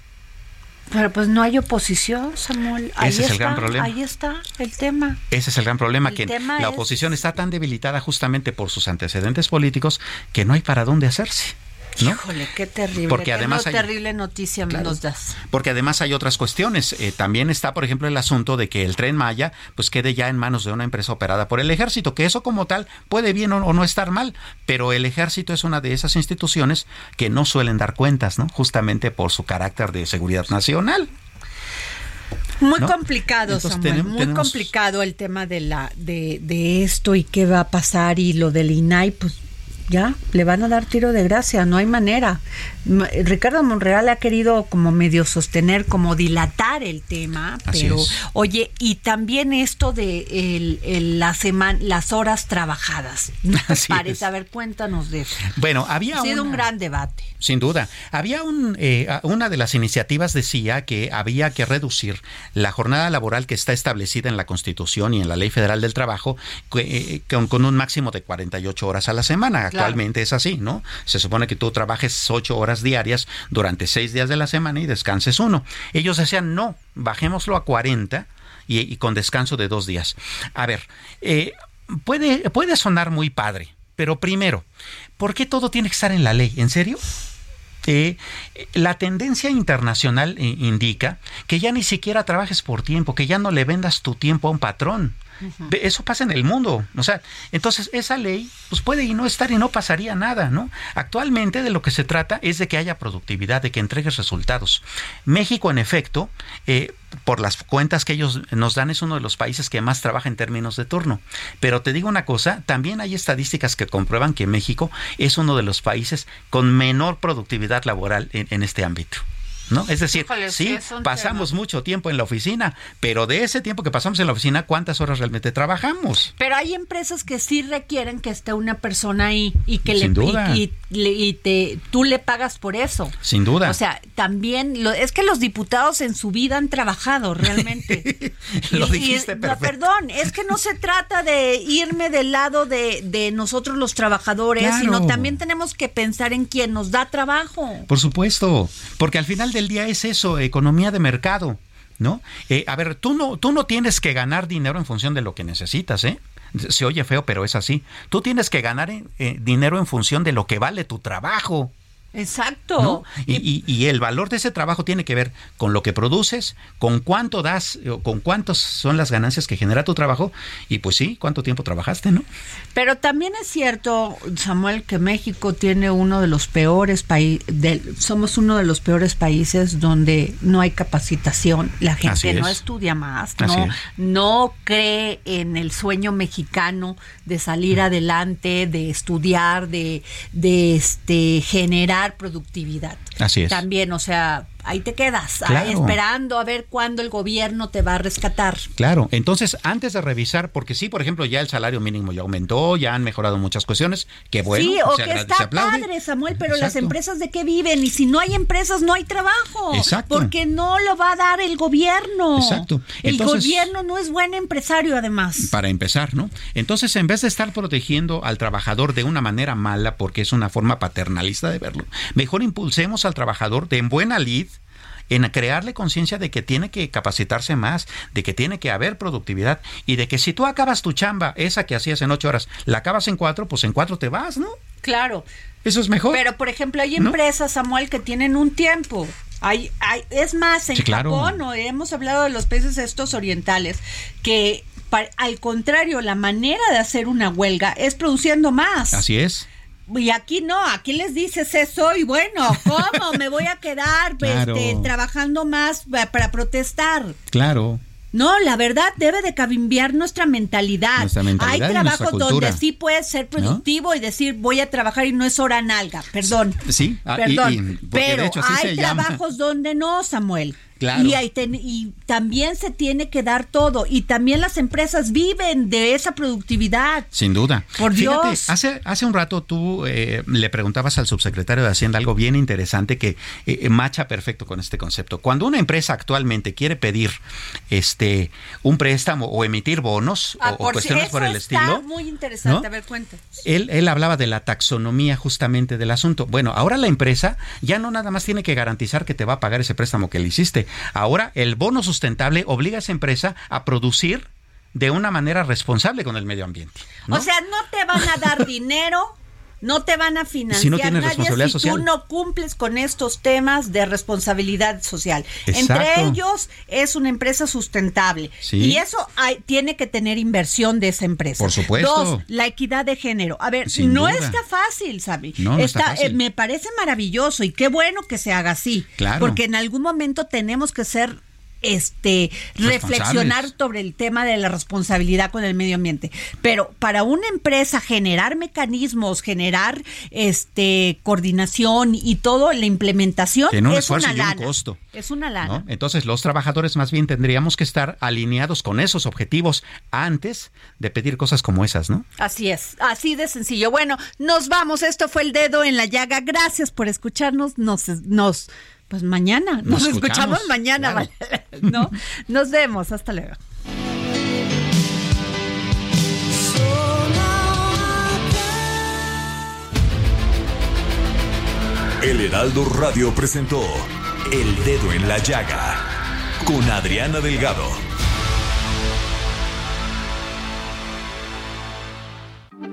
Pero pues no hay oposición, Samuel. Ahí Ese es el está, gran problema. Ahí está el tema. Ese es el gran problema, El que tema la es- oposición está tan debilitada justamente por sus antecedentes políticos que no hay para dónde hacerse. ¿No? Híjole, qué terrible. Porque qué además no hay- terrible noticia Claro. nos das. Porque además hay otras cuestiones. Eh, también está, por ejemplo, el asunto de que el tren Maya pues quede ya en manos de una empresa operada por el ejército, que eso como tal puede bien o, o no estar mal, pero el ejército es una de esas instituciones que no suelen dar cuentas, ¿no? Justamente por su carácter de seguridad nacional. Muy ¿no? complicado, Entonces, Samuel, tenemos- muy tenemos- complicado el tema de la de, de esto y qué va a pasar y lo del INAI, pues ya le van a dar tiro de gracia, no hay manera. Ricardo Monreal ha querido como medio sostener, como dilatar el tema, Así pero es. oye, y también esto de el, el- la semana, las horas trabajadas. ¿No te Así parece? es. A ver, cuéntanos de eso. Bueno, había Ha sido un gran debate. Sin duda. Había un, eh, una de las iniciativas decía que había que reducir la jornada laboral que está establecida en la Constitución y en la Ley Federal del Trabajo que, eh, con, con un máximo de 48 horas a la semana. Actualmente es así, ¿no? Se supone que tú trabajes 8 horas diarias durante 6 días de la semana y descanses uno. Ellos decían, no, bajémoslo a 40 y, y con descanso de dos días. A ver, eh, puede, puede sonar muy padre, pero primero, ¿por qué todo tiene que estar en la ley? ¿En serio? Eh, la tendencia internacional eh, indica que ya ni siquiera trabajes por tiempo, que ya no le vendas tu tiempo a un patrón. Eso pasa en el mundo. O sea, entonces esa ley pues puede y no estar y no pasaría nada, ¿no? Actualmente de lo que se trata es de que haya productividad, de que entregues resultados. México, en efecto, eh, por las cuentas que ellos nos dan, es uno de los países que más trabaja en términos de turno. Pero te digo una cosa, también hay estadísticas que comprueban que México es uno de los países con menor productividad laboral en este ámbito. ¿No? Es decir, Híjole, sí, pasamos mucho tiempo en la oficina, pero de ese tiempo que pasamos en la oficina, ¿cuántas horas realmente trabajamos? Pero hay empresas que sí requieren que esté una persona ahí y que Sin le duda. y, y y te tú le pagas por eso. Sin duda. O sea, también lo, es que los diputados en su vida han trabajado realmente. Lo dijiste no, perdón, es que no se trata de irme del lado de, de nosotros los trabajadores, Claro. sino también tenemos que pensar en quien nos da trabajo. Por supuesto, porque al final del día es eso, economía de mercado, ¿no? Eh, a ver, tú no, tú no tienes que ganar dinero en función de lo que necesitas, ¿eh? Se oye feo, pero es así. Tú tienes que ganar eh, eh, dinero en función de lo que vale tu trabajo. Exacto. ¿no? Y, y- y el valor de ese trabajo tiene que ver con lo que produces, con cuánto das, o con cuántos son las ganancias que genera tu trabajo, y pues sí, cuánto tiempo trabajaste, ¿no? Pero también es cierto, Samuel, que México tiene uno de los peores países, somos uno de los peores países donde no hay capacitación, la gente no es. estudia más, Así no, es. no cree en el sueño mexicano de salir adelante, de estudiar, de, de este generar productividad. Así es. También, o sea, ahí te quedas, ahí esperando a ver cuándo el gobierno te va a rescatar. Claro, entonces antes de revisar, porque sí, por ejemplo, ya el salario mínimo ya aumentó, ya han mejorado muchas cuestiones, que bueno, sí, pues, o se que está padre, Samuel, pero las empresas de qué viven y si no hay empresas no hay trabajo. Exacto. Porque no lo va a dar el gobierno. Exacto. El gobierno no es buen empresario además. Para empezar, ¿no? Entonces, en vez de estar protegiendo al trabajador de una manera mala, porque es una forma paternalista de verlo, mejor impulsemos al trabajador de en buena lid en crearle conciencia de que tiene que capacitarse más, de que tiene que haber productividad y de que si tú acabas tu chamba, esa que hacías en ocho horas, la acabas en cuatro, pues en cuatro te vas, ¿no? Claro. Eso es mejor. Pero, por ejemplo, hay ¿No? empresas, Samuel, que tienen un tiempo. Hay, hay, es más, en Sí, claro. Japón, ¿no? hemos hablado de los países estos orientales, que al contrario, la manera de hacer una huelga es produciendo más. Así es. Y aquí no, aquí les dices eso y bueno, ¿cómo me voy a quedar pues, Claro. este, trabajando más pa- para protestar? Claro. No, la verdad debe de cambiar nuestra mentalidad. Nuestra mentalidad Hay trabajos donde sí puedes ser productivo y decir voy a trabajar y no es hora nalga, perdón. Sí, ah, Perdón, y- porque de pero hecho así hay se llama. trabajos donde no, Samuel. Claro. Y, ten- y también se tiene que dar todo. Y también las empresas viven de esa productividad. Sin duda. Por Fíjate, Dios. hace, hace un rato tú eh, le preguntabas al subsecretario de Hacienda algo bien interesante que eh, macha perfecto con este concepto. Cuando una empresa actualmente quiere pedir este un préstamo o emitir bonos Ah, o- o, por si- cuestiones por el está estilo, muy interesante. ¿no? A ver, cuenta. él, él hablaba de la taxonomía justamente del asunto. Bueno, ahora la empresa ya no nada más tiene que garantizar que te va a pagar ese préstamo que le hiciste. Ahora el bono sustentable obliga a esa empresa a producir de una manera responsable con el medio ambiente. ¿no? O sea, no te van a dar dinero, no te van a financiar Si no tienes nadie responsabilidad si social. tú no cumples con estos temas de responsabilidad social. Exacto. Entre ellos es una empresa sustentable Sí. y eso hay- tiene que tener inversión de esa empresa. Por supuesto. Dos, la equidad de género. A ver, Sin no duda. está fácil, Sabi. No, no está fácil. eh, me parece maravilloso y qué bueno que se haga así. Claro. Porque en algún momento tenemos que ser este reflexionar sobre el tema de la responsabilidad con el medio ambiente. Pero para una empresa generar mecanismos, generar este coordinación y todo, la implementación Tiene un es esfuerzo una y un costo. Es una lana. ¿no? Entonces los trabajadores más bien tendríamos que estar alineados con esos objetivos antes de pedir cosas como esas, ¿no? Así es, así de sencillo. Bueno, nos vamos. Esto fue el dedo en la llaga. Gracias por escucharnos. Nos, nos, pues mañana. Nos, Nos escuchamos, escuchamos, mañana. claro. ¿vale? ¿No? Nos vemos. Hasta luego. El Heraldo Radio presentó El Dedo en la Llaga con Adriana Delgado.